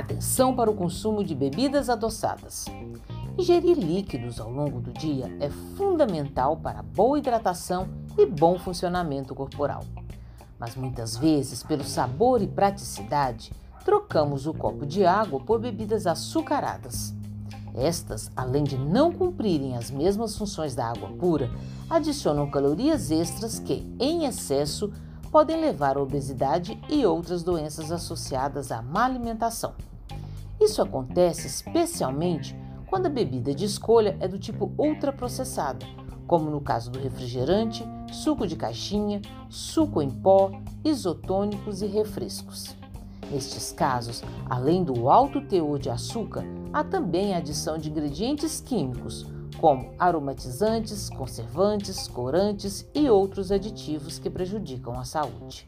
Atenção para o consumo de bebidas adoçadas. Ingerir líquidos ao longo do dia é fundamental para boa hidratação e bom funcionamento corporal. Mas muitas vezes, pelo sabor e praticidade, trocamos o copo de água por bebidas açucaradas. Estas, além de não cumprirem as mesmas funções da água pura, adicionam calorias extras que, em excesso, podem levar à obesidade e outras doenças associadas à má alimentação. Isso acontece especialmente quando a bebida de escolha é do tipo ultraprocessada, como no caso do refrigerante, suco de caixinha, suco em pó, isotônicos e refrescos. Nestes casos, além do alto teor de açúcar, há também a adição de ingredientes químicos, como aromatizantes, conservantes, corantes e outros aditivos que prejudicam a saúde.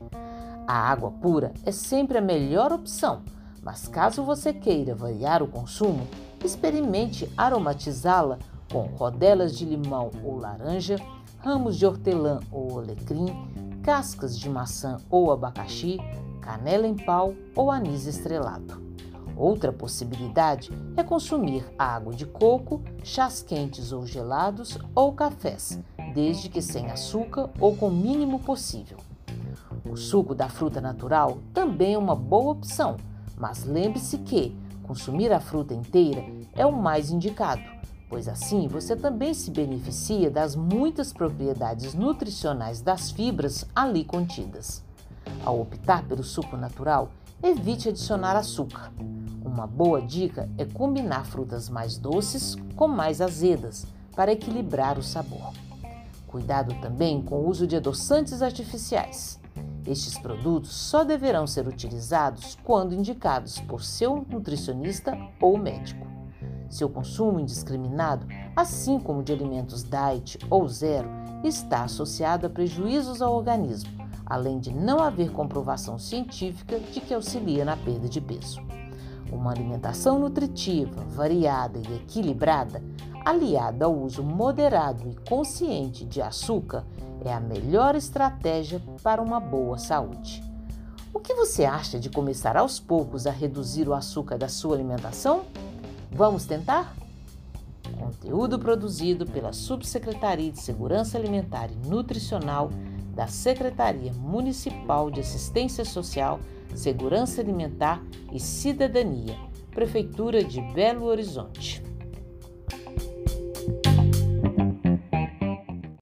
A água pura é sempre a melhor opção mas caso você queira variar o consumo, experimente aromatizá-la com rodelas de limão ou laranja, ramos de hortelã ou alecrim, cascas de maçã ou abacaxi, canela em pau ou anis estrelado. Outra possibilidade é consumir água de coco, chás quentes ou gelados ou cafés, desde que sem açúcar ou com o mínimo possível. O suco da fruta natural também é uma boa opção mas lembre-se que consumir a fruta inteira é o mais indicado, pois assim você também se beneficia das muitas propriedades nutricionais das fibras ali contidas. Ao optar pelo suco natural, evite adicionar açúcar. Uma boa dica é combinar frutas mais doces com mais azedas para equilibrar o sabor. Cuidado também com o uso de adoçantes artificiais. Estes produtos só deverão ser utilizados quando indicados por seu nutricionista ou médico. Seu consumo indiscriminado, assim como de alimentos diet ou zero, está associado a prejuízos ao organismo, além de não haver comprovação científica de que auxilia na perda de peso. Uma alimentação nutritiva, variada e equilibrada, aliada ao uso moderado e consciente de açúcar, é a melhor estratégia para uma boa saúde. O que você acha de começar aos poucos a reduzir o açúcar da sua alimentação? Vamos tentar? Conteúdo produzido pela Subsecretaria de Segurança Alimentar e Nutricional da Secretaria Municipal de Assistência Social, Segurança Alimentar e Cidadania, Prefeitura de Belo Horizonte.